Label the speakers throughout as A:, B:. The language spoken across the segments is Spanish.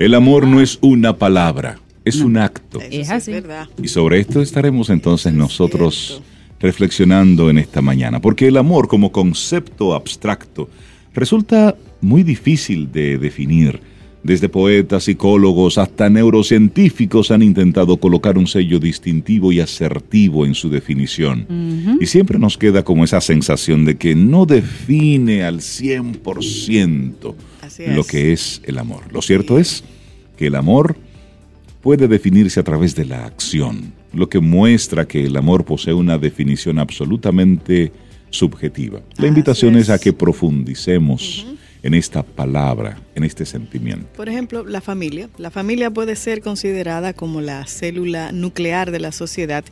A: El amor no es una palabra, es un acto.
B: Es así.
A: Y sobre esto estaremos entonces nosotros reflexionando en esta mañana, porque el amor como concepto abstracto resulta muy difícil de definir. Desde poetas, psicólogos hasta neurocientíficos han intentado colocar un sello distintivo y asertivo en su definición. Y siempre nos queda como esa sensación de que no define al 100% lo que es el amor. Lo cierto es que el amor puede definirse a través de la acción, lo que muestra que el amor posee una definición absolutamente subjetiva. La invitación es. a que profundicemos en esta palabra, en este sentimiento.
B: Por ejemplo, la familia. La familia puede ser considerada como la célula nuclear de la sociedad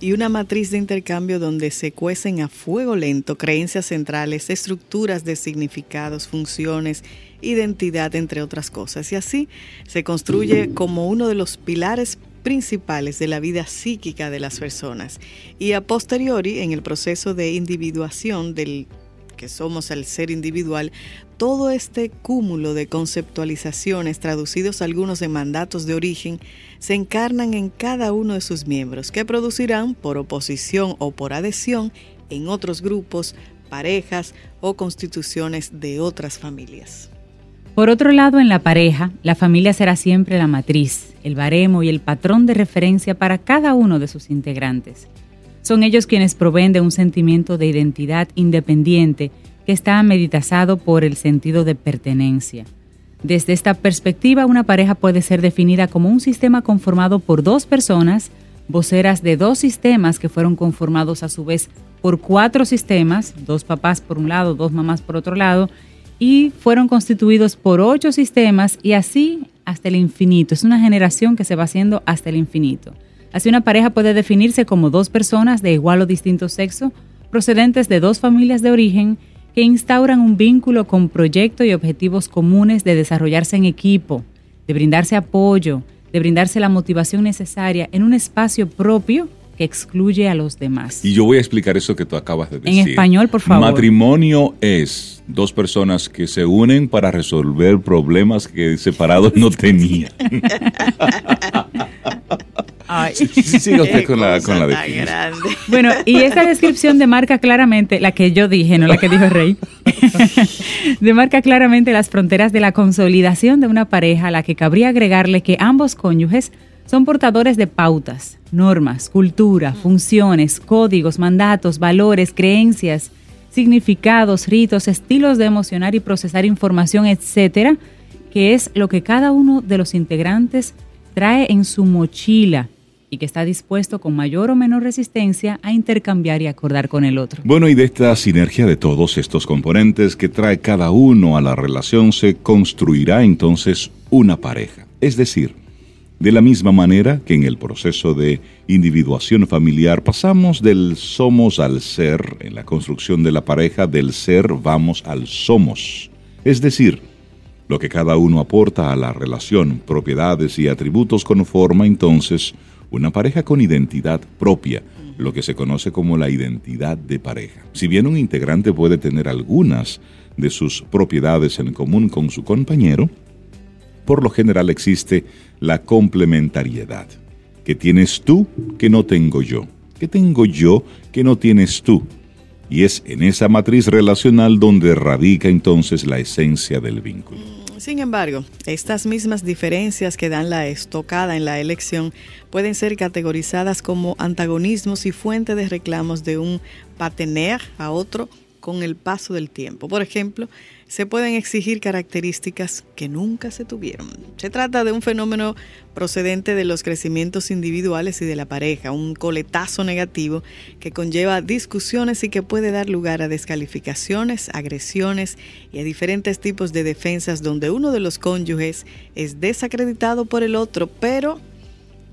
B: y una matriz de intercambio donde se cuecen a fuego lento creencias centrales, estructuras de significados, funciones, identidad, entre otras cosas. Y así se construye como uno de los pilares principales de la vida psíquica de las personas. Y a posteriori, en el proceso de individuación del que somos el ser individual, todo este cúmulo de conceptualizaciones, traducidos algunos en mandatos de origen, se encarnan en cada uno de sus miembros, que producirán, por oposición o por adhesión, en otros grupos, parejas o constituciones de otras familias.
C: Por otro lado, en la pareja, la familia será siempre la matriz, el baremo y el patrón de referencia para cada uno de sus integrantes. Son ellos quienes proveen de un sentimiento de identidad independiente que está meditazado por el sentido de pertenencia. Desde esta perspectiva, una pareja puede ser definida como un sistema conformado por dos personas, voceras de dos sistemas que fueron conformados a su vez por cuatro sistemas, dos papás por un lado, dos mamás por otro lado, y fueron constituidos por ocho sistemas y así hasta el infinito. Es una generación que se va haciendo hasta el infinito. Así una pareja puede definirse como dos personas de igual o distinto sexo, procedentes de dos familias de origen, que instauran un vínculo con proyectos y objetivos comunes de desarrollarse en equipo, de brindarse apoyo, de brindarse la motivación necesaria en un espacio propio que excluye a los demás.
A: Y yo voy a explicar eso que tú acabas de decir.
C: En español, por favor.
A: Matrimonio es dos personas que se unen para resolver problemas que separados no tenían.
C: Sí,
A: siga usted con la, con la definición.
C: Bueno, y esta descripción demarca claramente, la que yo dije, no la que dijo el rey, demarca claramente las fronteras de la consolidación de una pareja a la que cabría agregarle que ambos cónyuges son portadores de pautas, normas, cultura, funciones, códigos, mandatos, valores, creencias, significados, ritos, estilos de emocionar y procesar información, etcétera, que es lo que cada uno de los integrantes trae en su mochila y que está dispuesto con mayor o menor resistencia a intercambiar y acordar con el otro.
A: Bueno, y de esta sinergia de todos estos componentes que trae cada uno a la relación se construirá entonces una pareja. Es decir, de la misma manera que en el proceso de individuación familiar pasamos del somos al ser, en la construcción de la pareja del ser vamos al somos. Es decir, lo que cada uno aporta a la relación, propiedades y atributos conforma entonces una pareja con identidad propia, lo que se conoce como la identidad de pareja. Si bien un integrante puede tener algunas de sus propiedades en común con su compañero, por lo general existe la complementariedad. ¿Qué tienes tú que no tengo yo? ¿Qué tengo yo que no tienes tú? Y es en esa matriz relacional donde radica entonces la esencia del vínculo.
B: Sin embargo, estas mismas diferencias que dan la estocada en la elección pueden ser categorizadas como antagonismos y fuente de reclamos de un patener a otro con el paso del tiempo. Por ejemplo, se pueden exigir características que nunca se tuvieron. Se trata de un fenómeno procedente de los crecimientos individuales y de la pareja, un coletazo negativo que conlleva discusiones y que puede dar lugar a descalificaciones, agresiones y a diferentes tipos de defensas donde uno de los cónyuges es desacreditado por el otro, pero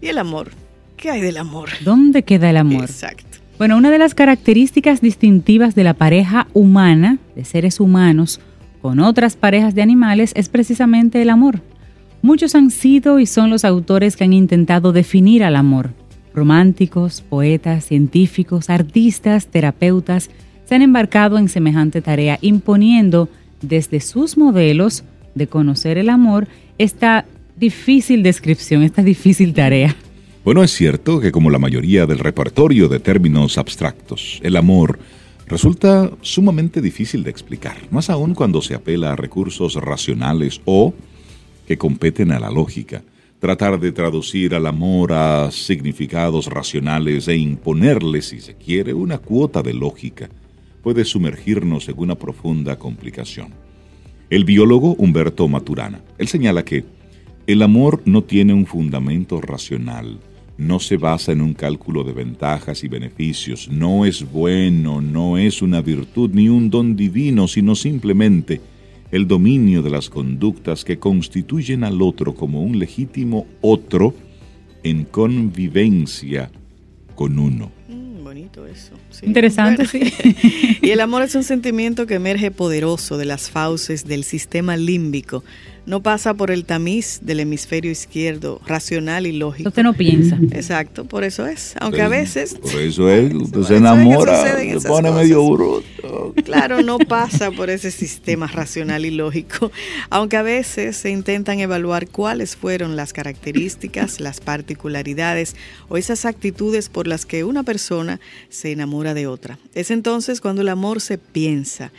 B: ¿y el amor? ¿Qué hay del amor?
C: ¿Dónde queda el amor?
B: Exacto.
C: Bueno, una de las características distintivas de la pareja humana, de seres humanos, con otras parejas de animales, es precisamente el amor. Muchos han sido y son los autores que han intentado definir al amor. Románticos, poetas, científicos, artistas, terapeutas, se han embarcado en semejante tarea, imponiendo desde sus modelos de conocer el amor esta difícil descripción, esta difícil tarea.
A: Bueno, es cierto que como la mayoría del repertorio de términos abstractos, el amor resulta sumamente difícil de explicar, más aún cuando se apela a recursos racionales o que competen a la lógica. Tratar de traducir al amor a significados racionales e imponerle, si se quiere, una cuota de lógica puede sumergirnos en una profunda complicación. El biólogo Humberto Maturana, él señala que el amor no tiene un fundamento racional, no se basa en un cálculo de ventajas y beneficios, no es bueno, no es una virtud ni un don divino, sino simplemente el dominio de las conductas que constituyen al otro como un legítimo otro en convivencia con uno.
B: Mm, bonito eso.
C: Interesante, sí.
B: y el amor es un sentimiento que emerge poderoso de las fauces del sistema límbico no pasa por el tamiz del hemisferio izquierdo, racional y lógico.
C: Usted no piensa.
B: Exacto, por eso es. Aunque a veces...
A: Por eso es, usted se enamora, se pone medio bruto.
B: Claro, no pasa por ese sistema racional y lógico. Aunque a veces se intentan evaluar cuáles fueron las características, las particularidades o esas actitudes por las que una persona se enamora de otra. Es entonces cuando el amor se piensa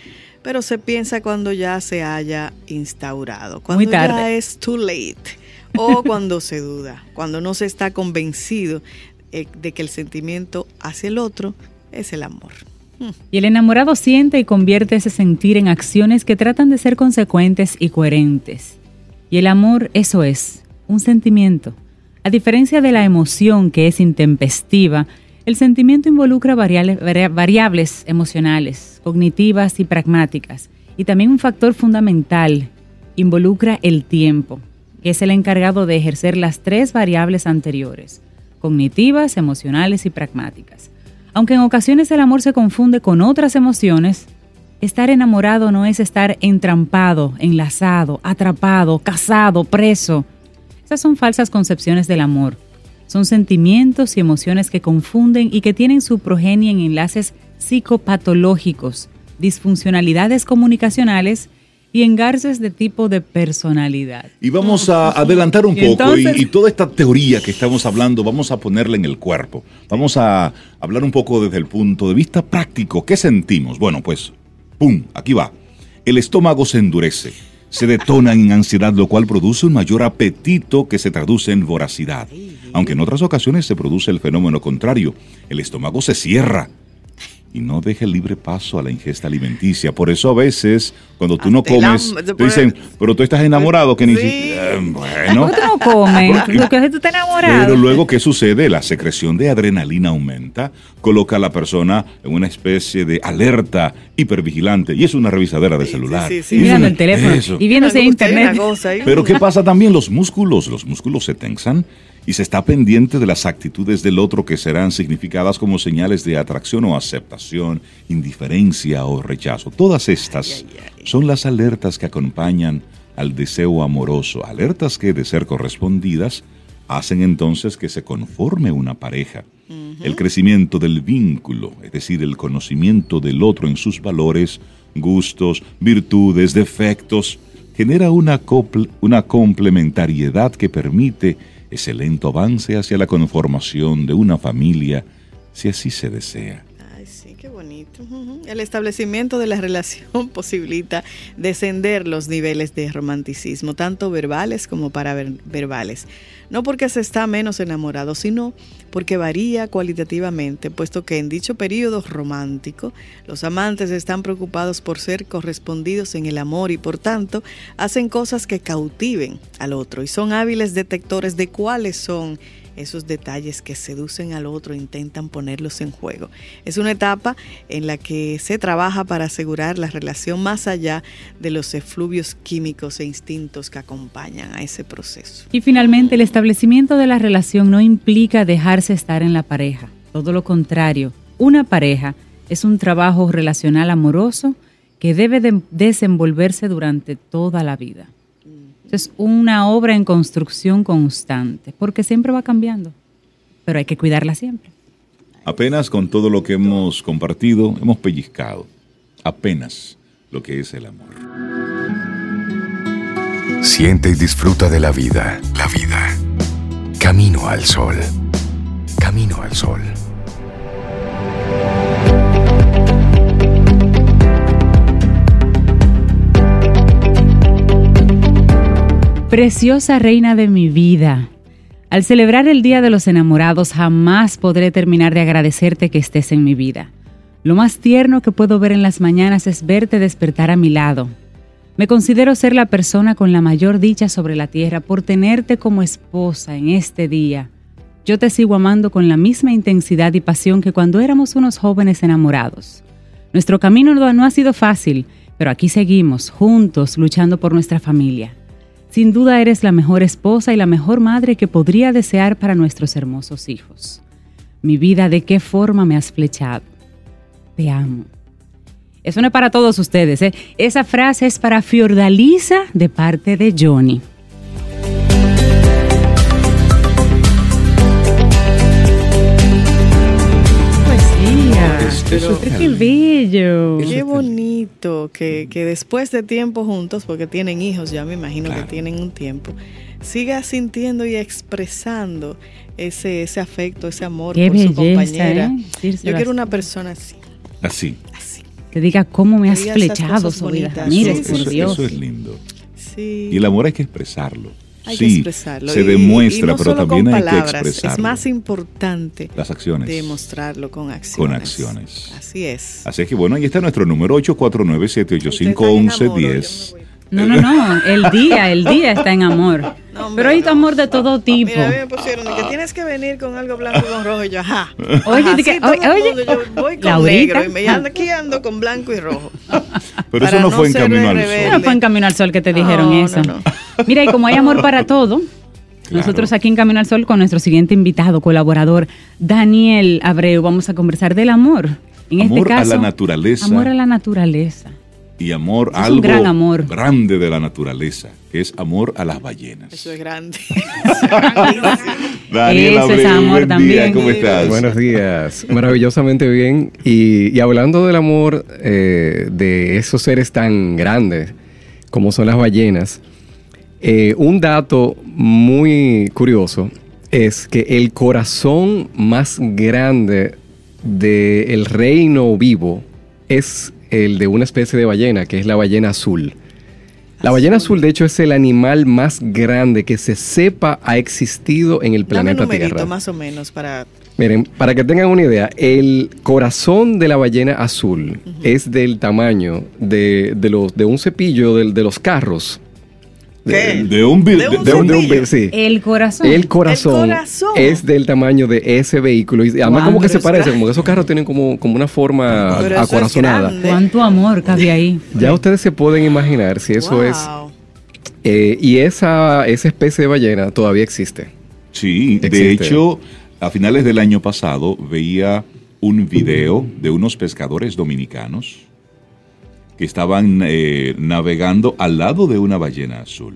B: pero se piensa cuando ya se haya instaurado, cuando ya es too late o cuando se duda, cuando no se está convencido eh, de que el sentimiento hacia el otro es el amor.
C: Y el enamorado siente y convierte ese sentir en acciones que tratan de ser consecuentes y coherentes. Y el amor, eso es, un sentimiento. A diferencia de la emoción que es intempestiva, el sentimiento involucra variables emocionales, cognitivas y pragmáticas. Y también un factor fundamental, involucra el tiempo, que es el encargado de ejercer las tres variables anteriores, cognitivas, emocionales y pragmáticas. Aunque en ocasiones el amor se confunde con otras emociones, estar enamorado no es estar entrampado, enlazado, atrapado, casado, preso. Esas son falsas concepciones del amor son sentimientos y emociones que confunden y que tienen su progenie en enlaces psicopatológicos, disfuncionalidades comunicacionales y engarces de tipo de personalidad.
A: Y vamos a adelantar un poco y, toda esta teoría que estamos hablando vamos a ponerla en el cuerpo. Vamos a hablar un poco desde el punto de vista práctico. ¿Qué sentimos? Bueno, pues, ¡pum! Aquí va. El estómago se endurece, se detona en ansiedad, lo cual produce un mayor apetito que se traduce en voracidad aunque en otras ocasiones se produce el fenómeno contrario, el estómago se cierra y no deja libre paso a la ingesta alimenticia. Por eso a veces, cuando tú no comes, te dicen, pero tú estás enamorado, que ni siquiera...
C: bueno. tú no comes? Lo que tú estás enamorado.
A: Pero luego, ¿qué sucede? La secreción de adrenalina aumenta, coloca a la persona en una especie de alerta hipervigilante, y es una revisadera de celular.
C: Sí, sí, Mirando el teléfono y viéndose internet.
A: Pero ¿qué pasa también? Los músculos, los músculos se tensan y se está pendiente de las actitudes del otro que serán significadas como señales de atracción o aceptación, indiferencia o rechazo. Todas estas son las alertas que acompañan al deseo amoroso, alertas que, de ser correspondidas, hacen entonces que se conforme una pareja. El crecimiento del vínculo, es decir, el conocimiento del otro en sus valores, gustos, virtudes, defectos, genera una, una complementariedad que permite ese lento avance hacia la conformación de una familia, si así se desea.
B: El establecimiento de la relación posibilita descender los niveles de romanticismo, tanto verbales como paraverbales. No porque se está menos enamorado, sino porque varía cualitativamente, puesto que en dicho periodo romántico los amantes están preocupados por ser correspondidos en el amor y por tanto hacen cosas que cautiven al otro y son hábiles detectores de cuáles son esos detalles que seducen al otro, intentan ponerlos en juego. Es una etapa en la que se trabaja para asegurar la relación más allá de los efluvios químicos e instintos que acompañan a ese proceso.
C: Y finalmente, el establecimiento de la relación no implica dejarse estar en la pareja. Todo lo contrario, una pareja es un trabajo relacional amoroso que debe desenvolverse durante toda la vida es una obra en construcción constante, porque siempre va cambiando, pero hay que cuidarla siempre.
A: Apenas con todo lo que hemos compartido, hemos pellizcado apenas lo que es el amor.
D: Siente y disfruta de la vida, la vida. Camino al sol. Camino al sol.
C: Preciosa reina de mi vida. Al celebrar el Día de los Enamorados jamás podré terminar de agradecerte que estés en mi vida. Lo más tierno que puedo ver en las mañanas es verte despertar a mi lado. Me considero ser la persona con la mayor dicha sobre la tierra por tenerte como esposa en este día. Yo te sigo amando con la misma intensidad y pasión que cuando éramos unos jóvenes enamorados. Nuestro camino no ha sido fácil, pero aquí seguimos, juntos, luchando por nuestra familia. Sin duda eres la mejor esposa y la mejor madre que podría desear para nuestros hermosos hijos. Mi vida, ¿de qué forma me has flechado? Te amo. Eso no es para todos ustedes, ¿eh? Esa frase es para Fiordalisa de parte de Johnny. Qué bello.
B: Qué bonito que, después de tiempo juntos, porque tienen hijos, ya me imagino que tienen un tiempo, siga sintiendo y expresando ese, ese afecto, ese amor por su compañera. ¿eh? Yo quiero una persona así.
A: Así.
B: Así.
C: Te diga cómo me has flechado, vida. Mira,
A: por Dios. Eso es lindo. Sí. Y el amor hay que expresarlo.
B: Hay sí, que expresarlo.
A: Se demuestra, pero también hay que expresarlo.
B: Es más importante
A: las acciones.
B: Demostrarlo con acciones.
A: Con acciones.
B: Así es.
A: Así es que bueno, ahí está nuestro número 849-785-1110.
C: No, no, no, el día, el día está en amor. Pero hay amor de todo tipo.
B: Mira, a mí me pusieron que tienes que venir con algo blanco y con rojo. Y yo, ajá.
C: Oye, ajá, que, oye, oye,
B: yo voy con Laurita. negro y me ando aquí ando con blanco y rojo.
A: Pero eso no, fue en Camino al Sol.
C: No fue en Camino al Sol que te dijeron eso. Mira, y como hay amor para todo, nosotros aquí en Camino al Sol con nuestro siguiente invitado, colaborador, Daniel Abreu, vamos a conversar del amor. En
A: amor
C: este caso,
A: a la naturaleza.
C: Amor a la naturaleza
A: y amor algo gran amor. grande de la naturaleza, que es amor a las ballenas.
B: Eso es grande.
A: Daniel
C: Eso es amor también.
A: ¿Cómo estás?
E: Buenos días. Maravillosamente bien. Y, hablando del amor eh, de esos seres tan grandes como son las ballenas, eh, un dato muy curioso es que el corazón más grande del reino vivo es el de una especie de ballena, que es la ballena azul. La ballena azul, de hecho, es el animal más grande que se sepa ha existido en el planeta
B: Dame
E: Tierra.
B: más o menos para...
E: Miren, para que tengan una idea, el corazón de la ballena azul es del tamaño de, los, de un cepillo de los carros.
B: ¿Qué?
A: De, un,
B: de, un,
E: sí.
C: El corazón.
E: El corazón. es del tamaño de ese vehículo. Y además, como que se parece, como que esos carros tienen como, como una forma acorazonada.
C: ¿Cuánto amor cabe ahí?
E: Ya ustedes se pueden imaginar si eso es. Eh, y esa, esa especie de ballena todavía existe.
A: Sí, de hecho, a finales del año pasado veía un video de unos pescadores dominicanos que estaban eh, navegando al lado de una ballena azul.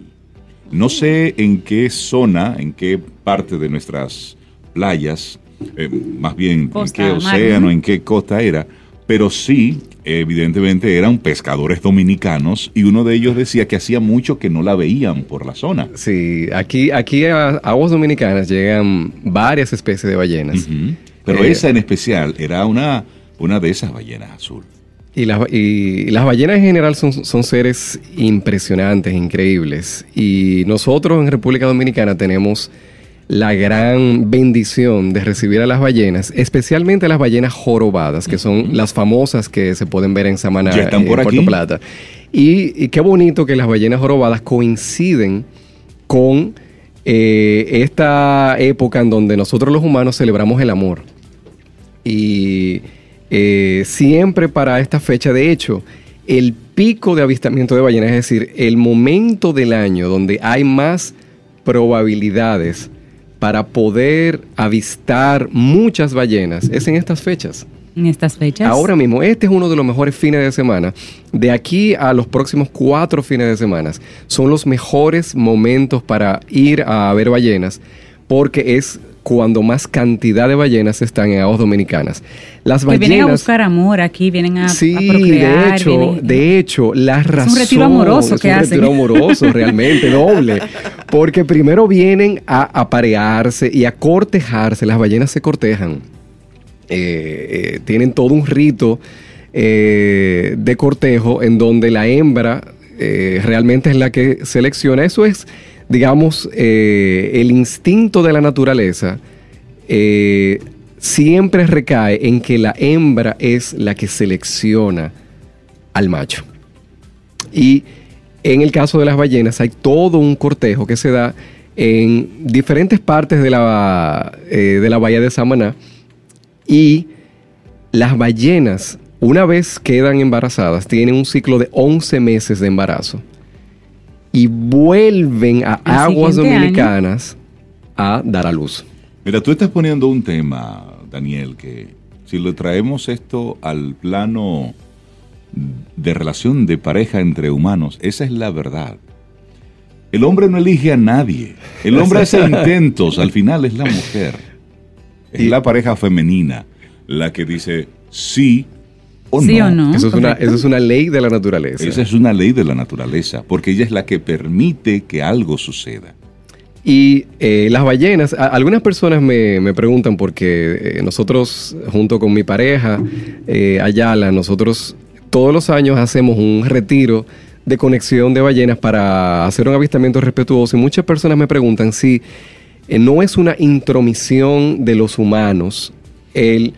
A: No sé en qué zona, en qué parte de nuestras playas, eh, más bien en qué océano, en qué costa era, pero sí, evidentemente eran pescadores dominicanos y uno de ellos decía que hacía mucho que no la veían por la zona.
E: Sí, aquí, aquí a aguas dominicanas llegan varias especies de ballenas.
A: Pero eh, esa en especial era una una de esas ballenas azul.
E: Y las, y las ballenas en general son, son seres impresionantes, increíbles. Y nosotros en República Dominicana tenemos la gran bendición de recibir a las ballenas, especialmente las ballenas jorobadas, que son las famosas que se pueden ver en Samaná,
A: Ya están
E: en Puerto
A: aquí.
E: Plata. Y, y qué bonito que las ballenas jorobadas coinciden con eh, esta época en donde nosotros los humanos celebramos el amor. Y eh, siempre para esta fecha, de hecho, el pico de avistamiento de ballenas, es decir, el momento del año donde hay más probabilidades para poder avistar muchas ballenas, es en estas fechas.
C: En estas fechas.
E: Ahora mismo, este es uno de los mejores fines de semana. De aquí a los próximos cuatro fines de semana son los mejores momentos para ir a ver ballenas porque es cuando más cantidad de ballenas están en aguas dominicanas. Las
C: que
E: ballenas...
C: vienen a buscar amor aquí, vienen a,
E: Sí,
C: a procrear.
E: de hecho,
C: vienen-
E: de hecho, la razón...
C: un retiro amoroso
E: es
C: que
E: un
C: hacen.
E: retiro amoroso, realmente, doble. Porque primero vienen a aparearse y a cortejarse. Las ballenas se cortejan. Eh, eh, tienen todo un rito eh, de cortejo en donde la hembra realmente es la que selecciona. Eso es, digamos, eh, el instinto de la naturaleza. eh, siempre recae en que la hembra es la que selecciona al macho. Y en el caso de las ballenas hay todo un cortejo que se da en diferentes partes de la, eh, de la bahía de Samaná. Y las ballenas, una vez quedan embarazadas, tienen un ciclo de 11 meses de embarazo. Y vuelven a
C: El
E: aguas dominicanas a dar a luz.
A: Mira, tú estás poniendo un tema, Daniel, que si lo traemos esto al plano de relación de pareja entre humanos, esa es la verdad. El hombre no elige a nadie. El hombre hace intentos, al final es la mujer. Es
E: Y-
A: la pareja femenina la que dice sí o
C: Sí
A: no.
C: o no.
E: eso, es una,
C: correcto.
E: eso es una ley de la naturaleza.
A: Esa es una ley de la naturaleza, porque ella es la que permite que algo suceda.
E: Y eh, las ballenas, a- algunas personas me, me preguntan porque eh, nosotros, junto con mi pareja, eh, Ayala, nosotros todos los años hacemos un retiro de conexión de ballenas para hacer un avistamiento respetuoso. Y muchas personas me preguntan si eh, no es una intromisión de los humanos el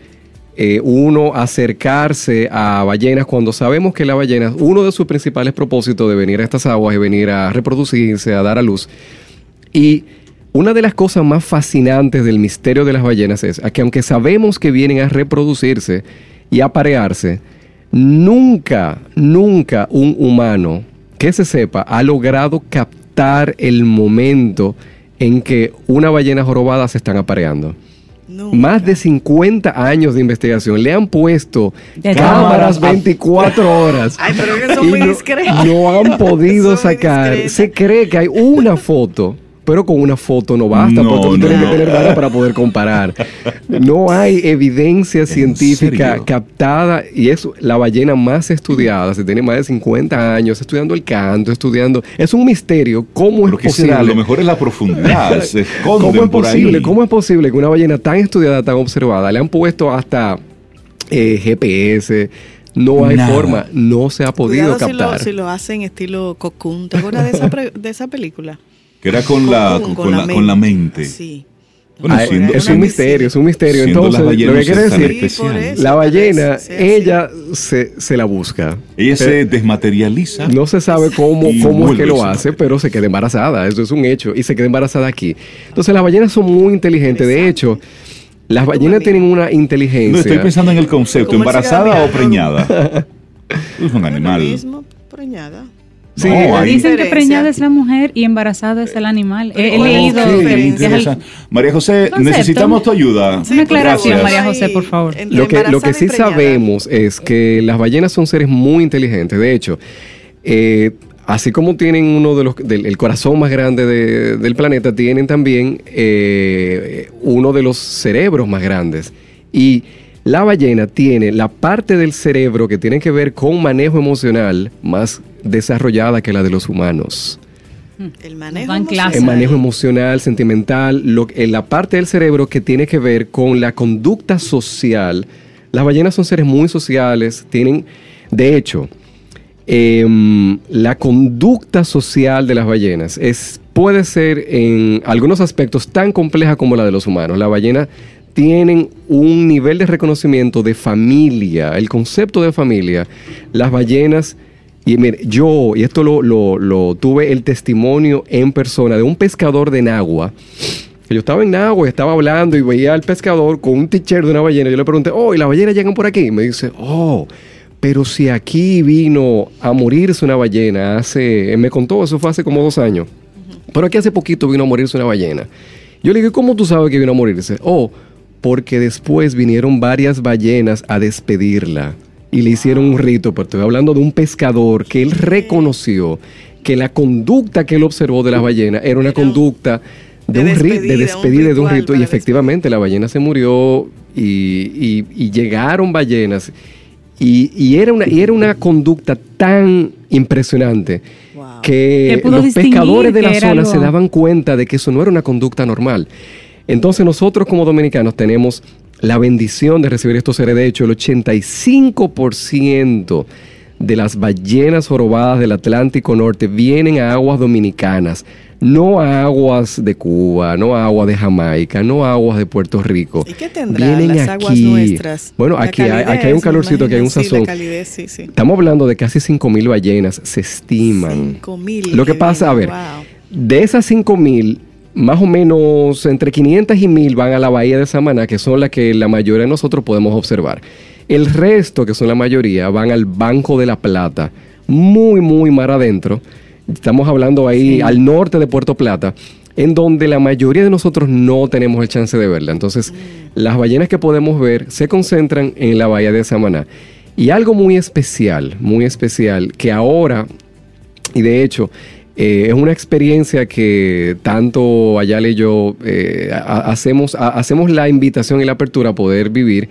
E: eh, uno acercarse a ballenas cuando sabemos que la ballena, uno de sus principales propósitos de venir a estas aguas es venir a reproducirse, a dar a luz. Y una de las cosas más fascinantes del misterio de las ballenas es que aunque sabemos que vienen a reproducirse y a aparearse, nunca, nunca un humano que se sepa ha logrado captar el momento en que una ballena jorobada se están apareando.
B: Nunca.
E: Más de 50 años de investigación. Le han puesto
C: De
E: cámaras
C: todo.
E: 24 horas.
B: Ay, pero es que son
E: Y
B: muy
E: no, no han podido sacar. Se cree que hay una foto, pero con una foto no basta,
A: No,
E: porque tú
A: no,
E: tienes
A: no.
E: que tener varias para poder comparar. No hay evidencia científica
A: serio?
E: captada y es la ballena más estudiada. Se tiene más de 50 años estudiando el canto, estudiando. Es un misterio. ¿Cómo es posible?
A: lo mejor es la profundidad. se
E: ¿Cómo es
A: por ahí.
E: posible? ¿Cómo es posible que una ballena tan estudiada, tan observada, le han puesto hasta eh, GPS? No hay
A: Nada.
E: forma, no se ha podido
B: Cuidado si lo,
E: captar.
B: si lo hacen estilo Cocoon. ¿Te acuerdas de esa, pre- de esa película?
A: Que era con la, con, la, con la mente.
B: Sí.
A: Bueno,
E: Ah,
A: siendo-
E: es un misterio, es un misterio. Entonces,
A: las
E: lo que quiere decir,
B: eso.
E: la ballena,
B: Sí, sí.
E: ella se, se la busca.
A: Ella se desmaterializa.
E: No se sabe cómo, cómo es que lo hace, pero se queda embarazada. Eso es un hecho. Y se queda embarazada aquí. Entonces, las ballenas son muy inteligentes. De hecho, las ballenas tienen una inteligencia.
A: No, estoy pensando en el concepto, embarazada o preñada. es un animal.
B: preñada.
E: Sí,
A: No, hay-
C: Dicen que preñada es la mujer y embarazada es el animal. He, he leído. el-
A: Interesante. María José,
C: Concepto.
A: necesitamos tu ayuda.
B: Sí,
C: Una aclaración. María José, por favor.
B: entre
E: Lo que, lo que
B: embarazada
E: sí sabemos es que las ballenas son seres muy inteligentes. De hecho, eh, así como tienen uno de los del el corazón más grande de- del planeta, tienen también eh, uno de los cerebros más grandes. Y la ballena tiene la parte del cerebro que tiene que ver con manejo emocional más desarrollada que la de los humanos.
B: El manejo emocional.
E: El manejo emocional, sentimental, lo, en la parte del cerebro que tiene que ver con la conducta social Las ballenas son seres muy sociales, tienen, de hecho, em, la conducta social de las ballenas es, puede ser en algunos aspectos tan compleja como la de los humanos. Las ballenas tienen un nivel de reconocimiento de familia, el concepto de familia. Las ballenas, y mire, yo, y esto lo, lo- lo tuve el testimonio en persona de un pescador de Nagua. Yo estaba en Nagua y estaba hablando y veía al pescador con un t-shirt de una ballena. Yo le pregunté, oh, ¿y las ballenas llegan por aquí? Y me dice, oh, pero si aquí vino a morirse una ballena hace, me contó, eso fue hace como dos años. Pero aquí hace poquito vino a morirse una ballena. Yo le dije, ¿cómo tú sabes que vino a morirse? Oh, porque después vinieron varias ballenas a despedirla y le hicieron un rito, pero estoy hablando de un pescador que él reconoció que la conducta que él observó de las ballenas era una conducta de,
B: de
E: un ri- de
B: despedida,
E: de un rito, y efectivamente la ballena se murió y, y- y llegaron ballenas y, y era una, y era una conducta tan impresionante
B: Wow.
E: que los pescadores de la zona
C: algo-
E: se daban cuenta de que eso no era una conducta normal. Entonces nosotros como dominicanos tenemos la bendición de recibir estos seres. De hecho, el 85% de las ballenas jorobadas del Atlántico Norte vienen a aguas dominicanas, no a aguas de Cuba, no a aguas de Jamaica, no a aguas de Puerto Rico.
B: ¿Y qué tendrán las aguas nuestras?
E: Bueno, aquí, hay, aquí hay un calorcito, aquí hay un
B: sí,
E: sazón.
B: calidez, sí, sí.
E: Estamos hablando de casi 5.000 ballenas, se estiman.
B: 5.000
E: Lo que pasa, a ver,
B: vienen, wow.
E: de esas 5.000, más o menos entre 500 y 1.000 van a la bahía de Samaná, que son las que la mayoría de nosotros podemos observar. El resto, que son la mayoría, van al Banco de la Plata, muy, muy mar adentro. Estamos hablando ahí al norte de Puerto Plata, en donde la mayoría de nosotros no tenemos el chance de verla. Entonces, las ballenas que podemos ver se concentran en la bahía de Samaná. Y algo muy especial, muy especial, que ahora y de hecho, eh, es una experiencia que tanto Ayala y yo eh, ha- hacemos, ha- hacemos la invitación y la apertura a poder vivir.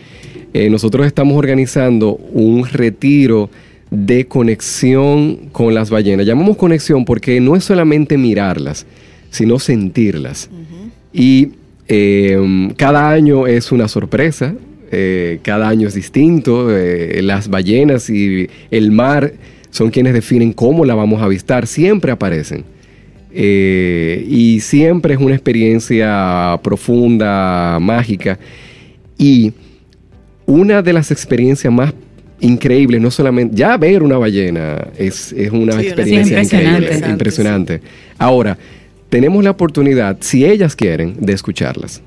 E: Eh, nosotros estamos organizando un retiro de conexión con las ballenas. Llamamos conexión porque no es solamente mirarlas, sino sentirlas. Y eh, cada año es una sorpresa, cada año es distinto, las ballenas y el mar son quienes definen cómo la vamos a avistar, siempre aparecen. Eh, y siempre es una experiencia profunda, mágica. Y una de las experiencias más increíbles, no solamente, ya ver una ballena es, es una
B: Sí,
E: experiencia
C: experiencia
E: increíble,
C: impresionante.
E: impresionante. Ahora, tenemos la oportunidad, si ellas quieren, de escucharlas.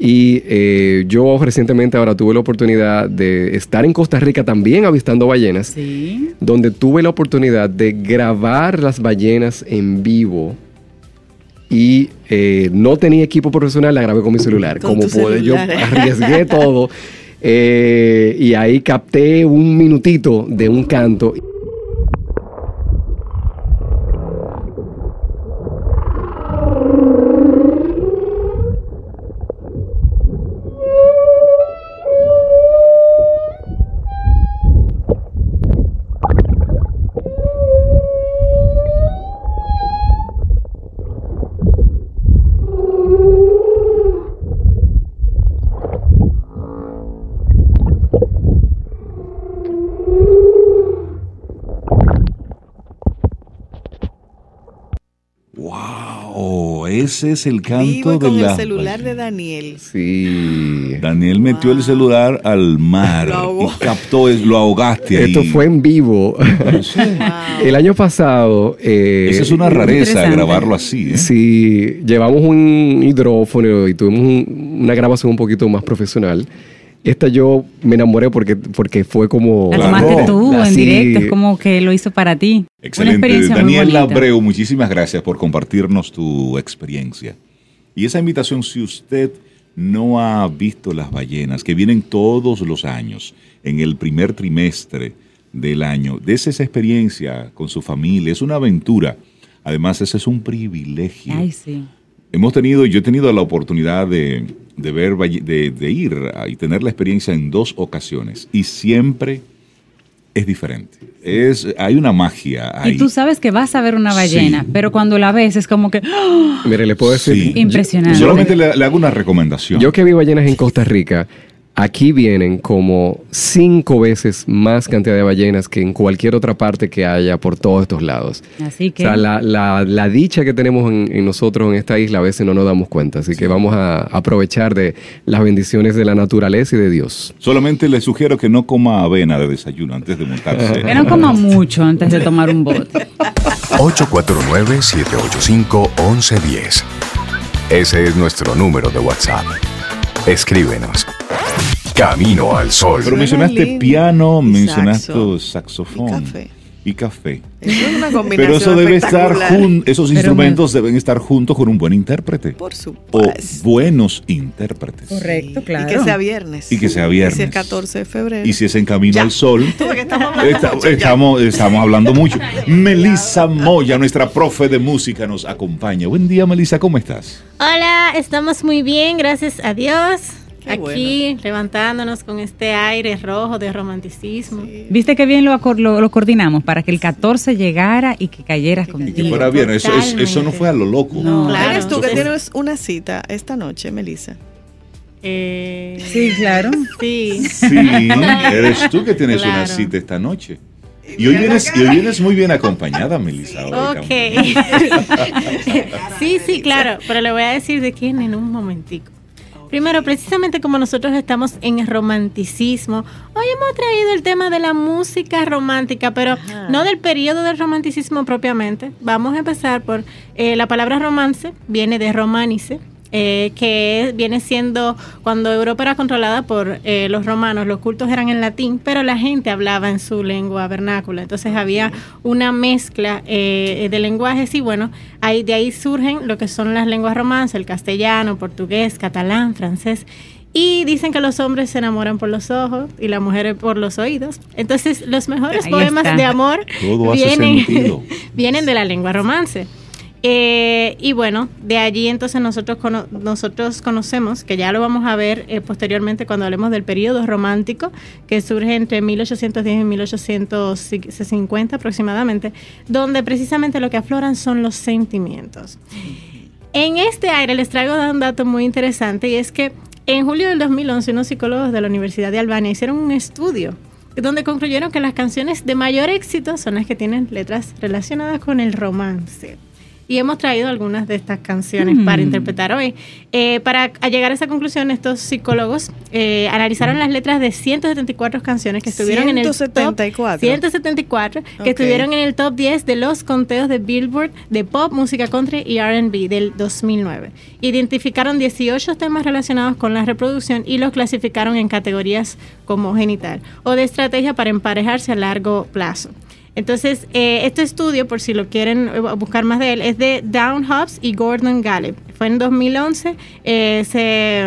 E: Y eh, yo recientemente ahora tuve la oportunidad de estar en Costa Rica también avistando ballenas,
C: Sí.
E: donde tuve la oportunidad de grabar las ballenas en vivo. Y eh, no tenía equipo profesional, la grabé con mi celular.
B: Con
E: Como pude, yo arriesgué todo. eh, y ahí capté un minutito de un canto.
A: ¡Wow! Ese es el canto
B: Vivo
A: de
B: con
A: la
B: el celular de Daniel.
E: Sí.
A: Daniel metió el celular al mar
B: Lo
A: y captó, es- lo ahogaste ahí.
E: Esto fue en vivo. el año pasado. eh,
A: Esa es una rareza
C: Interesante.
A: grabarlo así, ¿eh?
E: Sí, llevamos un hidrófono y tuvimos un- una grabación un poquito más profesional. Esta yo me enamoré porque, porque fue como...
C: La
A: Claro.
C: tomaste tú en directo, es como que lo hizo para ti. Una
A: Excelente.
C: experiencia muy
A: Daniel
C: bonita.
A: Abreu, muchísimas gracias por compartirnos tu experiencia. Y esa invitación, si usted no ha visto las ballenas, que vienen todos los años, en el primer trimestre del año, des esa experiencia con su familia, es una aventura. Además, ese es un privilegio.
C: Ay, sí.
A: Hemos tenido, yo he tenido la oportunidad de, de ver, de, de ir y tener la experiencia en dos ocasiones y siempre es diferente. Es, hay una magia ahí.
C: Y tú sabes que vas a ver una ballena,
A: Sí.
C: pero cuando la ves es como que ¡ah!
E: Mire, le puedo decir...
A: Sí.
E: yo-
C: Impresionante.
A: Solamente le, le hago una recomendación.
E: Yo que vi ballenas en Costa Rica, aquí vienen como cinco veces más cantidad de ballenas que en cualquier otra parte que haya por todos estos lados.
C: Así que...
E: O sea, la, la- la dicha que tenemos en, en nosotros en esta isla a veces no nos damos cuenta. Así que vamos a aprovechar de las bendiciones de la naturaleza y de Dios.
A: Solamente le sugiero que no coma avena de desayuno antes de montarse.
C: Que no coma mucho antes de tomar un bote.
D: 849-785-1110. Ese es nuestro número de WhatsApp. Escríbenos. Camino al sol.
A: Pero mencionaste
B: lindo.
A: piano,
B: Y
A: mencionaste
B: saxo.
A: saxofón.
B: Y café.
A: Y café.
B: Eso es una combinación
A: Pero eso debe estar esos
C: Pero
A: instrumentos deben estar juntos con un buen intérprete.
B: Por
A: O
B: supuesto.
A: buenos intérpretes.
C: Correcto, claro.
B: Y que sea viernes.
A: Y que sea viernes.
B: Y si es 14 de febrero.
A: Y si es en camino
B: Ya.
A: al sol.
B: Estamos hablando mucho,
A: estamos hablando mucho. Melissa Moya, nuestra profe de música, nos acompaña. Buen día, Melissa, ¿cómo estás?
F: Hola, estamos muy bien, gracias a Dios.
B: Qué
F: Aquí levantándonos con este aire rojo de romanticismo.
C: Viste que bien lo, acor- lo, lo coordinamos para que el 14 llegara y que cayeras
A: Y que
C: contigo.
A: fuera bien. Eso, es- eso no fue a lo loco.
C: No.
F: Claro.
B: Eres tú que tienes una cita esta noche, Melissa.
F: Eh,
C: Sí, claro.
F: sí.
A: Sí, eres tú que tienes una cita esta noche. Y hoy vienes, y hoy vienes muy bien acompañada, Melissa. hoy,
F: Ok. sí, sí, claro, pero le voy a decir de quién en un momentico. Primero, precisamente como nosotros estamos en romanticismo, hoy hemos traído el tema de la música romántica, pero no del periodo del romanticismo propiamente. Vamos a empezar por eh, la palabra romance, viene de romanice, eh, que viene siendo cuando Europa era controlada por eh, los romanos, los cultos eran en latín, pero la gente hablaba en su lengua vernácula. Entonces había una mezcla eh, de lenguajes y bueno, ahí, de ahí surgen lo que son las lenguas romances, el castellano, portugués, catalán, francés. Y dicen que los hombres se enamoran por los ojos y las mujeres por los oídos. Entonces los mejores
C: Ahí
F: poemas
C: está.
F: de amor vienen, vienen de la lengua romance. Eh, y bueno, de allí entonces nosotros, cono- nosotros conocemos, que ya lo vamos a ver eh, posteriormente cuando hablemos del periodo romántico, que surge entre 1810 y 1850 aproximadamente, donde precisamente lo que afloran son los sentimientos. En este aire les traigo un dato muy interesante y es que en julio del 2011 unos psicólogos de la Universidad de Albania hicieron un estudio donde concluyeron que las canciones de mayor éxito son las que tienen letras relacionadas con el romance. Y hemos traído algunas de estas canciones
C: Mm.
F: para interpretar hoy. Eh, para llegar a esa conclusión, estos psicólogos eh, analizaron las letras de 174 canciones que estuvieron en el top
B: 174.
F: 174 que estuvieron en el top 10 de los conteos de Billboard de pop, música country y R&B del 2009. Identificaron 18 temas relacionados con la reproducción y los clasificaron en categorías como genital o de estrategia para emparejarse a largo plazo. Entonces, eh, este estudio, por si lo quieren eh, buscar más de él, es de Down Hobbs y Gordon Gallup. Fue en 2011, eh, se,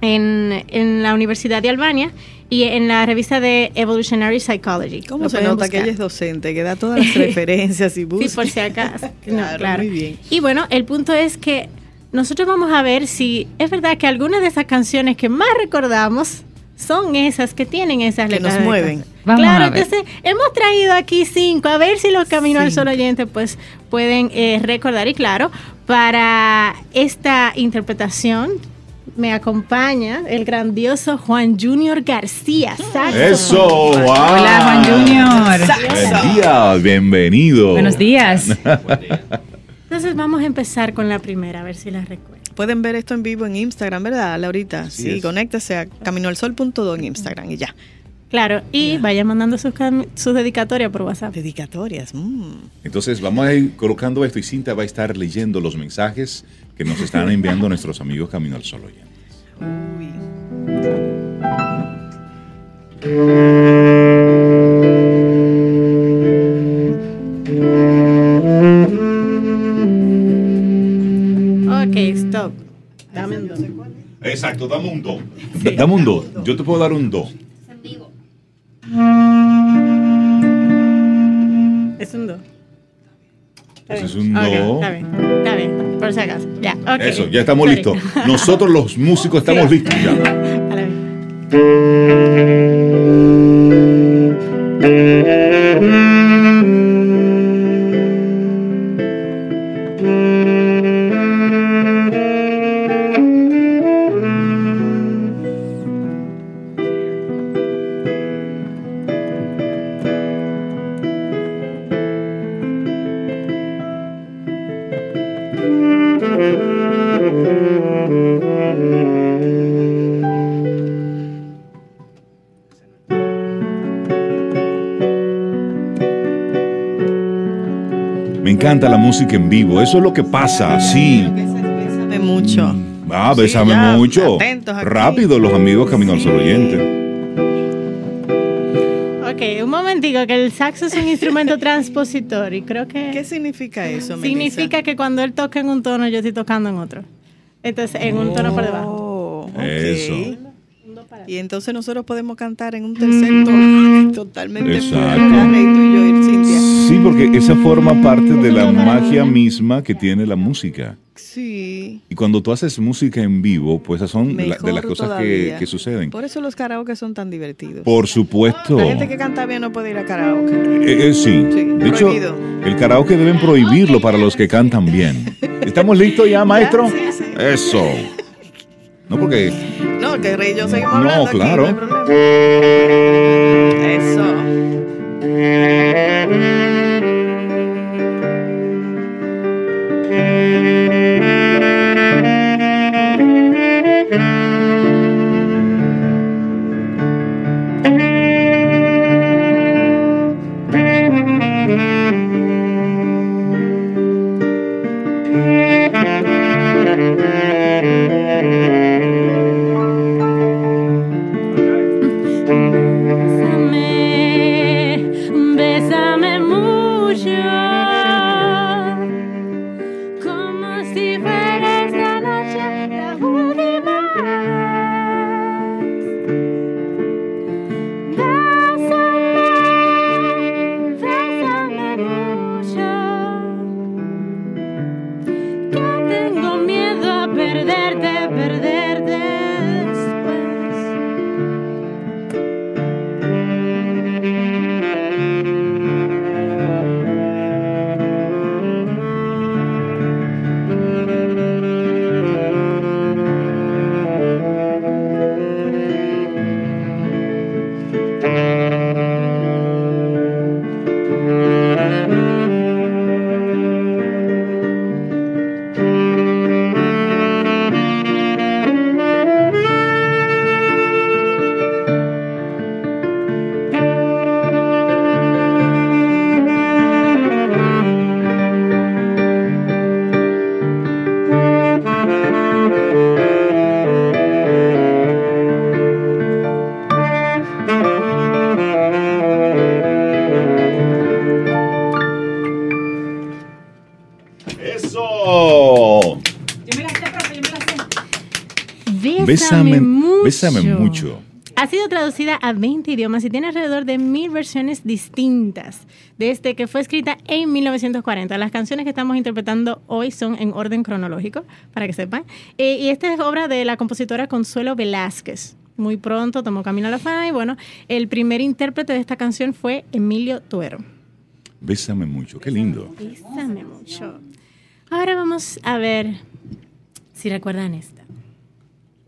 F: en, en la Universidad de Albania y en la revista de Evolutionary Psychology.
B: ¿Cómo se nota que
F: buscar.
B: ella es docente, que da todas las referencias y busca?
F: Sí, por si acaso. No,
B: Claro,
F: claro.
B: muy bien.
F: Y bueno, el punto es que nosotros vamos a ver si es verdad que algunas de esas canciones que más recordamos son esas que tienen esas
B: Que
F: letras.
B: nos
F: de
B: mueven.
C: Vamos
F: claro,
C: a ver.
F: entonces hemos traído aquí cinco, a ver si los Camino al. Sol oyentes pues pueden eh, recordar. Y claro, para esta interpretación me acompaña el grandioso Juan Junior García. saxofón.
A: Eso, wow.
C: Hola, Juan Junior.
A: Buen día, bienvenido.
C: Buenos días.
F: Entonces vamos a empezar con la primera, a ver si la recuerdo.
B: Pueden ver esto en vivo en Instagram, ¿verdad, Laurita?
A: Así
B: sí,
A: es.
B: conéctese a caminoalsol.do en Instagram y ya.
F: Claro, y vaya mandando sus, sus dedicatorias por WhatsApp.
B: Dedicatorias. mm.
A: Entonces vamos a ir colocando esto y Cinta va a estar leyendo los mensajes que nos están enviando nuestros amigos Camino al Sol oyentes.
F: Ok, Dame un do.
A: Exacto, dame un do. Dame un do. Yo te puedo dar un do.
F: Es un do.
A: Es un
F: Ok,
A: do.
F: Está bien, está bien, por si acaso. Ya, ok.
A: Eso, ya estamos
F: Sorry.
A: listos. Nosotros los músicos estamos listos ya.
F: A la vez.
A: Música en vivo. Eso es lo que pasa, sí.
B: Bésame mucho.
A: Ah,
B: Sí,
A: bésame
B: ya,
A: mucho. Rápido, los amigos Camino al Sol oyente.
F: Ok, un momentico, que el saxo es un instrumento transpositor y creo que
B: ¿Qué significa eso, Melissa?
F: significa que cuando él toca en un tono, yo estoy tocando en otro. Entonces, en un tono por debajo.
B: Oh.
A: Eso.
B: Y entonces nosotros podemos cantar en un tercer tono totalmente
A: Exacto.
B: tú y yo.
A: Sí, porque esa forma parte de la magia misma que tiene la música.
B: Sí.
A: Y cuando tú haces música en vivo, pues esas son de la- de las cosas que, suceden.
B: Por eso los karaoke son tan divertidos.
A: Por supuesto.
B: La gente que canta bien no puede ir a karaoke.
A: Eh, eh, sí.
B: Sí,
A: De hecho, el karaoke deben prohibirlo para los que cantan bien. ¿Estamos listos ya, maestro?
B: sí, sí.
A: Eso. No, porque
B: No, que Rey y yo seguimos
A: No,
B: hablando aquí,
A: claro.
B: no hay problema. Eso.
F: Bésame, bésame mucho. Ha sido traducida a 20 idiomas y tiene alrededor de mil versiones distintas, desde que fue escrita en 1940. Las canciones que estamos interpretando hoy son en orden cronológico, para que sepan. Eh, y esta es obra de la compositora Consuelo Velázquez. Muy pronto tomó camino a la fama y bueno, el primer intérprete de esta canción fue Emilio Tuero.
A: Bésame mucho. Qué lindo.
F: Bésame mucho. Ahora vamos a ver si recuerdan esta.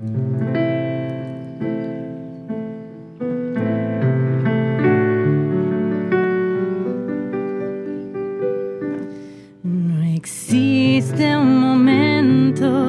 F: No existe un momento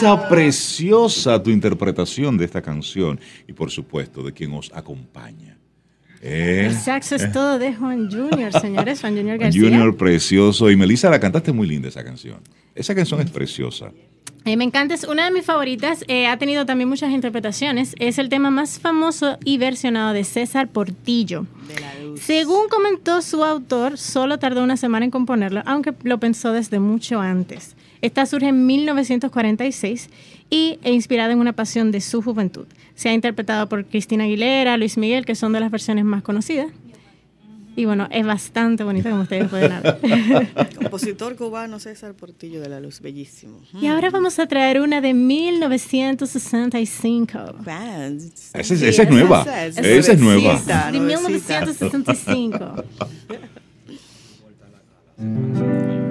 A: Melisa, preciosa tu interpretación de esta canción y por supuesto de quien os acompaña. Eh,
F: El saxo es todo de Juan Junior, señores. Juan Junior García.
A: Junior precioso y Melisa la cantaste muy linda esa canción. Esa canción es preciosa.
F: Eh, me encanta, es una de mis favoritas. eh, ha tenido también muchas interpretaciones. Es el tema más famoso y versionado de César Portillo. Según comentó su autor, solo tardó una semana en componerlo, aunque lo pensó desde mucho antes. Esta surge en 1946 y e inspirada en una pasión de su juventud. Se ha interpretado por Cristina Aguilera, Luis Miguel, que son de las versiones más conocidas. Y bueno, es bastante bonita como ustedes pueden ver.
B: Compositor cubano César Portillo de la Luz, bellísimo.
F: y ahora vamos a traer una de 1965.
B: Wow.
A: Esa es- esa es nueva.
B: Esa
A: Esa es nueva.
F: De
B: nuevecita.
F: 1965.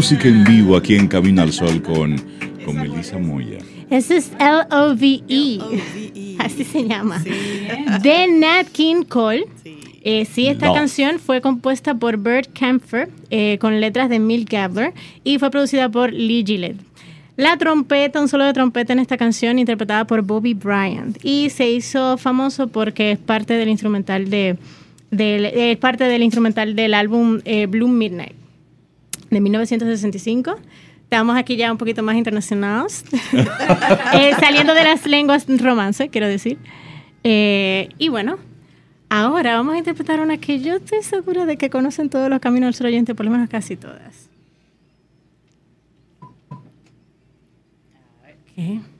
A: música en vivo aquí en Camino al Sol con, con Melissa Moya.
F: Ese es L-O-V-E.
B: L.O.V.E..
F: Así se llama.
B: Sí.
F: De Nat King Cole.
B: Sí.
F: Eh, sí, esta
A: No.
F: canción fue compuesta por Bert Kaempfer eh, con letras de Milt Gabler y fue producida por Lee Gillette. La trompeta, un solo de trompeta en esta canción interpretada por Bobby Bryant y se hizo famoso porque es parte del instrumental de, del- es parte del instrumental del álbum eh, Blue Midnight de 1965. Estamos aquí ya un poquito más internacionados, Eh, saliendo de las lenguas romance, quiero decir. Eh, y bueno, ahora vamos a interpretar una que yo estoy segura de que conocen todos los caminos del sur oyente, por lo menos casi todas. Ok.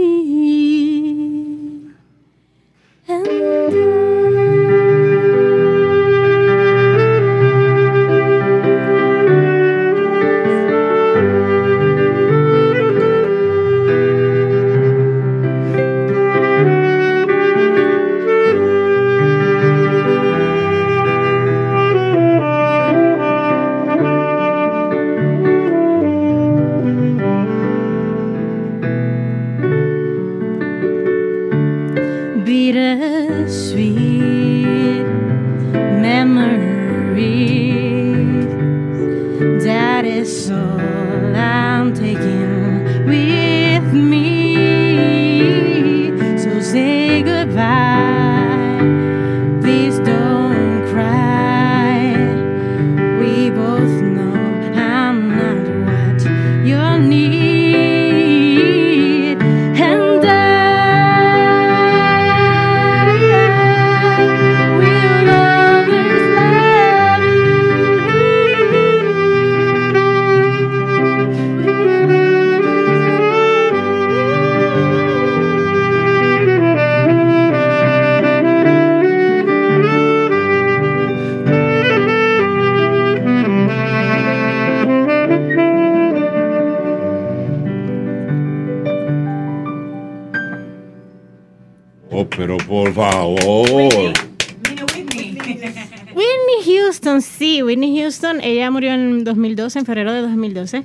F: Ella murió en 2012, en febrero de 2012,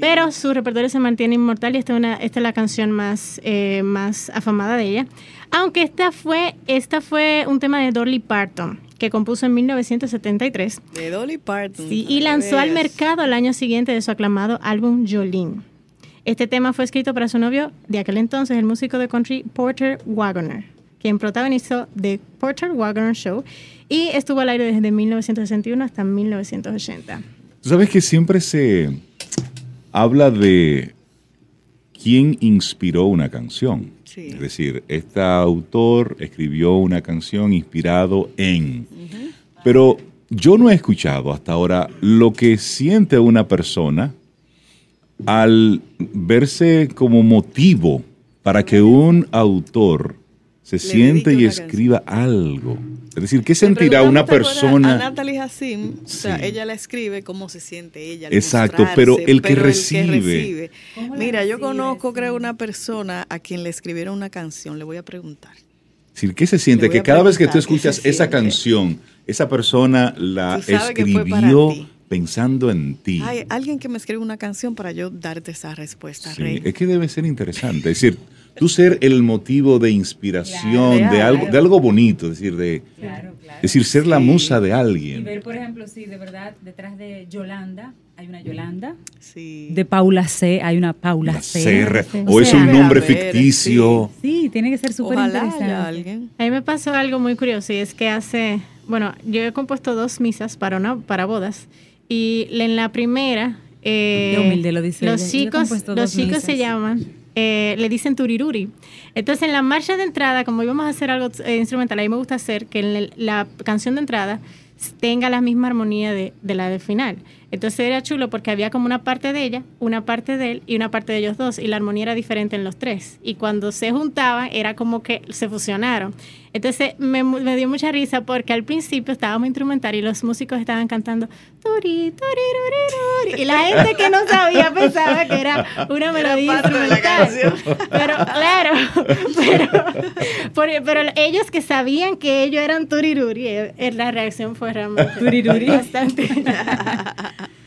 F: pero su repertorio se mantiene inmortal y esta es, una, esta es la canción más, eh, más afamada de ella. Aunque esta fue, esta fue un tema de Dolly Parton, que compuso en 1973
B: De Dolly Parton.
F: sí, y lanzó al mercado al año siguiente de su aclamado álbum Jolene. Este tema fue escrito para su novio de aquel entonces, el músico de country Porter Wagoner, quien protagonizó The Porter Wagoner Show y estuvo al aire desde 1961 hasta 1980.
A: Tú sabes que siempre se habla de quién inspiró una canción.
B: Sí.
A: Es decir, este autor escribió una canción inspirado en. Pero yo no he escuchado hasta ahora lo que siente una persona al verse como motivo para que un autor se siente y escriba algo. Es decir, ¿qué sentirá una
B: preguntamos, ¿te acuerdas? A
A: persona?
B: Natalie Hassim, o sea, ella la escribe cómo se siente ella. al
A: Exacto, pero el que
B: pero
A: recibe.
B: Mira, yo conozco, creo, una persona a quien le escribieron una canción. Le voy a preguntar.
A: Es decir, ¿qué se siente? Que cada vez que tú
B: preguntar, ¿qué
A: escuchas esa canción, esa persona la escribió pensando en ti.
B: Hay alguien que me escribe una canción para yo darte esa respuesta,
A: Sí,
B: Rey.
A: es que debe ser interesante. Es decir, tú ser el motivo de inspiración,
B: Claro,
A: de, algo,
C: claro.
A: de algo bonito, es decir, de,
C: Claro, claro.
A: es decir, ser la
B: Sí.
A: musa de
C: Y
A: alguien.
C: ver, por ejemplo, sí, de verdad, detrás de Yolanda hay una Yolanda.
B: Sí.
C: De Paula C hay una Paula
A: La
C: C.
A: ser,
F: O
A: o es un nombre
B: ver,
A: ficticio.
C: Sí, tiene que ser súper interesante.
B: alguien.
F: A mí me pasó algo muy curioso y es que hace, bueno, yo he compuesto dos misas para una, para bodas y en la primera eh,
C: humilde lo dice
F: los
C: ella.
F: Chicos, los chicos se
C: misas.
F: llaman, eh, le dicen turiruri. Entonces en la marcha de entrada, como íbamos a hacer algo eh, instrumental, a mí me gusta hacer que la canción de entrada tenga la misma armonía de, de la del final. Entonces era chulo porque había como una parte de ella, una parte de él y una parte de ellos dos y la armonía era diferente en los tres. Y cuando se juntaban era como que se fusionaron. Entonces me, me dio mucha risa porque al principio estábamos instrumental y los músicos estaban cantando turi, turi, turi, turi, y la gente que no sabía pensaba que era una melodía instrumental. Pero claro, pero, pero ellos que sabían que ellos eran turiruri, eh, la reacción fue realmente
C: Turiruri.
F: bastante.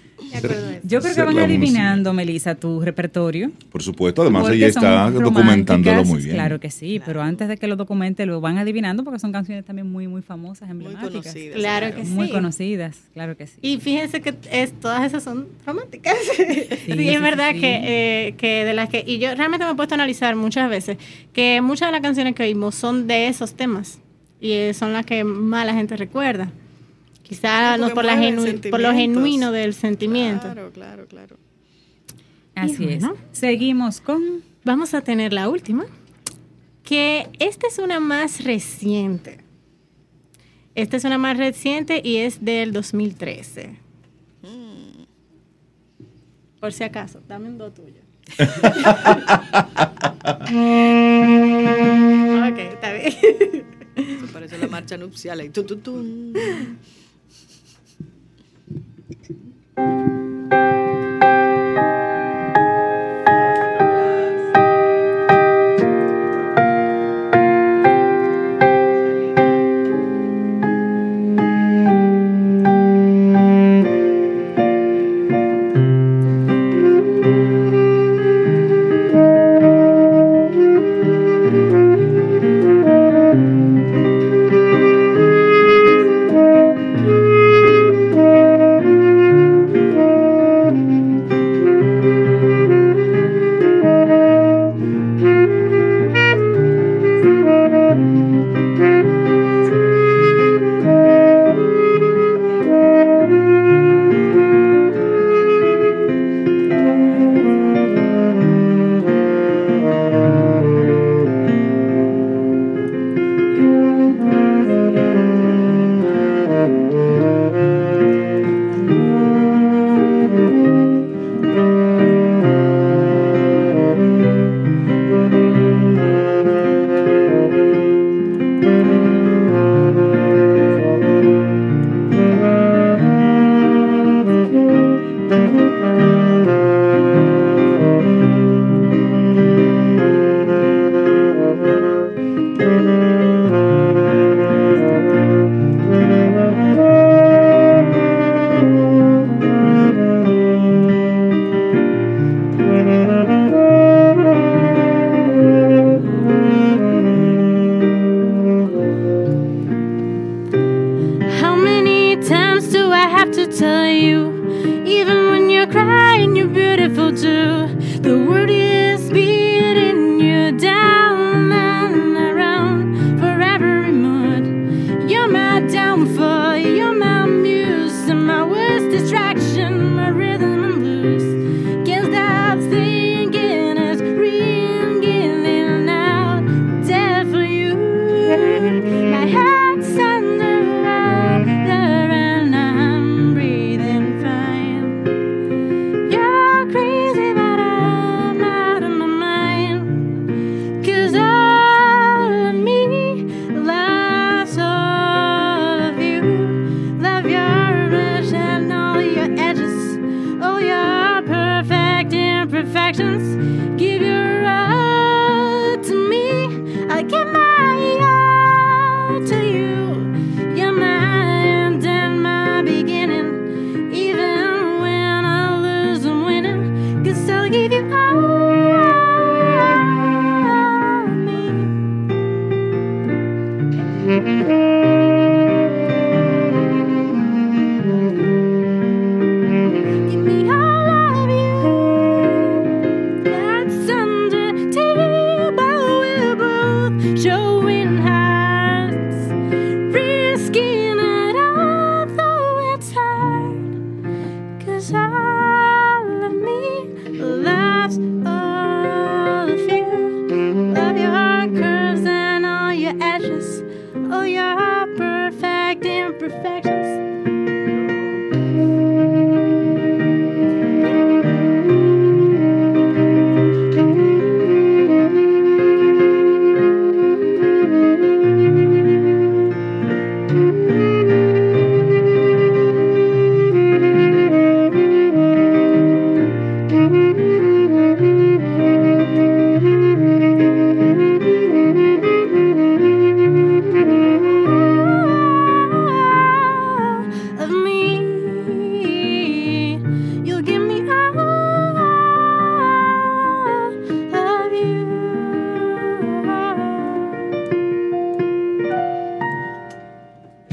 C: Yo creo que van adivinando, Melissa, tu repertorio.
A: Por supuesto, además ella está documentándolo muy bien.
C: Claro que sí, pero antes de que lo documente lo van adivinando porque son canciones también muy muy famosas,
B: Muy
C: emblemáticas.
B: conocidas.
F: Claro que
C: Muy
F: sí.
C: conocidas, claro que sí.
F: Y fíjense que es, todas esas son románticas. Sí,
C: sí,
F: es verdad
C: sí.
F: Que, eh, que de las que... Y yo realmente me he puesto a analizar muchas veces que muchas de las canciones que oímos son de esos temas. y eh, son las que más la gente recuerda. Quizá no por, la por lo genuino del sentimiento.
G: Claro, claro, claro.
C: Así es. Seguimos con...
F: Vamos a tener la última, que esta es una más reciente. Esta es una más reciente y es del 2013. Hmm. Por si acaso, dame un do tuyo. ok, está bien.
G: Eso parece la marcha nupcial. Ahí, tu, tu, tu. Thank you.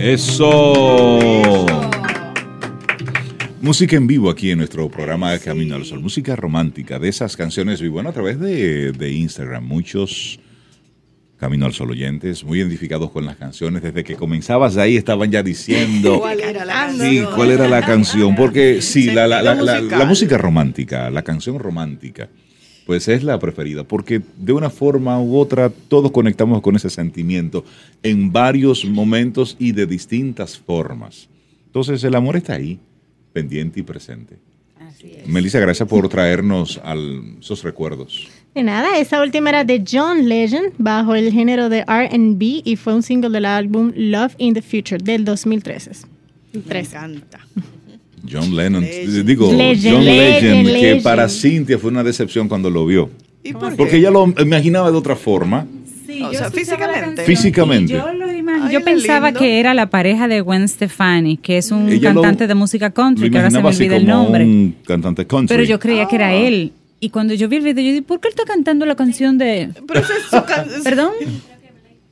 A: Eso. Música en vivo aquí en nuestro programa Camino al Sol. Música romántica de esas canciones vivo a través de, Instagram. Muchos Camino al Sol oyentes, muy identificados con las canciones. Desde que comenzabas ahí estaban ya diciendo
B: ¿Cuál era la canción?
A: sí, cuál era la canción. Porque sí, la, la- la- la-
B: musical.
A: la música romántica, la canción romántica, pues es la preferida. Porque de una forma u otra todos conectamos con ese sentimiento en varios momentos y de distintas formas. Entonces el amor está ahí, pendiente y presente. Melissa, gracias por traernos al, esos recuerdos.
F: De nada, esa última era de John Legend bajo el género de RB y fue un single del álbum Love in the Future del 2013.
B: Me
F: 13.
B: encanta.
A: John Lennon,
B: Legend.
A: digo,
F: Legend,
A: John Legend,
F: Legend,
A: que para Cintia fue una decepción cuando lo vio.
B: ¿Y por qué?
A: Porque ella lo imaginaba de otra forma.
C: Sí,
B: O
C: yo
B: sea, físicamente.
A: Físicamente.
C: Yo, lo imag-
B: Ay,
C: yo pensaba
B: lindo.
C: que era la pareja de Gwen Stefani, que es un
A: Ella lo-
C: cantante de música
A: Lo
C: country, que ahora se me olvida el nombre.
A: un cantante country.
C: Pero yo creía que
B: Ah.
C: era él. Y cuando yo vi el video, yo dije, ¿por qué él está cantando la canción de...
B: Pero es su can-
C: Perdón?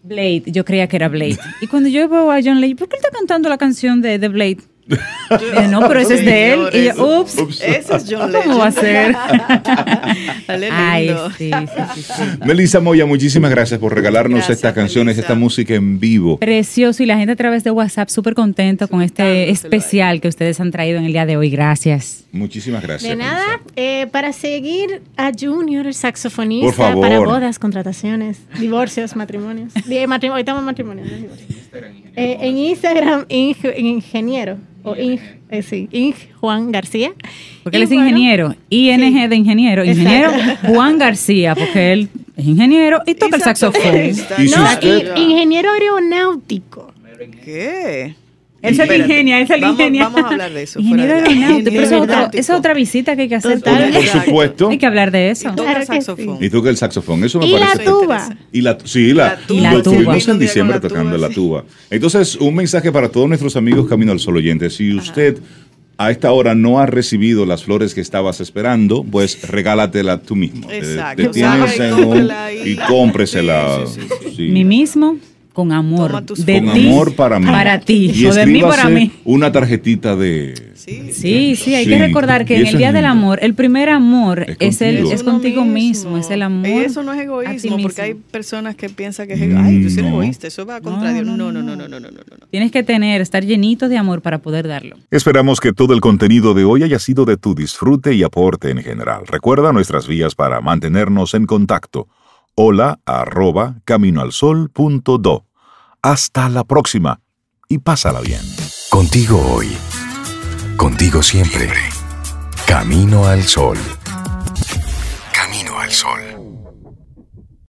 C: Blade, yo creía que era Blade. Y cuando yo veo a John Legend, ¿por qué él está cantando la canción de, de Blade? Eh, no, pero ese es de él. Y yo, ups,
A: Ups.
B: Ese es John Legend.
C: ¿cómo va a ser?
B: Dale
C: Ay, sí, sí, sí, sí.
A: Melissa Moya, muchísimas gracias por regalarnos
B: Gracias,
A: estas canciones,
B: Melissa.
A: esta música en vivo.
C: Precioso y la gente a través de WhatsApp súper contento con este especial que ustedes han traído en el día de hoy. Gracias.
A: Muchísimas gracias.
F: De nada, eh, para seguir a Junior, el saxofonista,
A: Por favor.
F: para bodas, contrataciones, divorcios, matrimonios. Ahorita estamos en matrimonios. no divorcios. Eh, en Instagram, Ing- ingeniero, o Ing, eh, sí, Ing Juan García.
C: Porque
F: Y
C: él es
F: bueno,
C: ingeniero, ING de ingeniero, ingeniero Juan García, porque él es ingeniero y toca el saxofón.
A: Y
F: No, y- ingeniero aeronáutico.
B: ¿Qué?
C: Él ingenia, él se
B: Vamos-
C: ingenia.
B: Vamos a hablar de eso.
C: Ingeniero
B: fuera de-
C: aeronáutico, pero eso es, otro- es otra visita que hay que hacer.
F: Total.
A: Por, supuesto.
C: Hay que hablar de eso.
B: Y toca
F: Claro que
B: saxofón.
F: sí.
A: Y toca el saxofón, eso me
F: Y la
A: parece.
F: tuba.
A: Y la, sí, la,
B: La tuba.
C: La
A: lo
C: tuba.
A: tuvimos en diciembre
B: la
A: tocando
B: tuba,
A: la tuba. Entonces, un mensaje para todos nuestros amigos Camino al Sol oyentes. Si usted a esta hora no ha recibido las flores que estabas esperando, pues regálatela tú mismo. Te-
B: Exacto. Salga y
A: en un-
B: cómprela ahí.
A: y cómpresela.
B: Sí, sí, sí,
A: sí.
C: Mí mismo, con amor. De
A: Con
C: ti,
A: amor para mí.
C: Para ti.
A: Y
C: o de mí para mí.
A: Una tarjetita de.
B: Sí.
C: Sí, sí, hay
A: Sí,
C: que recordar que
A: y
C: en el Día del. Amor, el primer amor
A: Es
C: es, el,
A: contigo.
C: es contigo mismo, es el amor.
B: Eso no es egoísmo, porque hay personas que piensan que es egoísmo. Ay, tú sí eres
A: No.
B: egoísta, eso va contra
C: No,
B: Dios.
C: no,
B: No,
C: no,
B: no, no,
C: no.
B: no, no, no, no. no.
C: Tienes que tener, estar llenito de amor para poder darlo.
A: Esperamos que todo el contenido de hoy haya sido de tu disfrute y aporte en general. Recuerda nuestras vías para mantenernos en contacto. Hola arroba caminoalsol.do. Hasta la próxima y pásala bien.
D: Contigo hoy. Contigo siempre. Camino al sol. Camino al sol.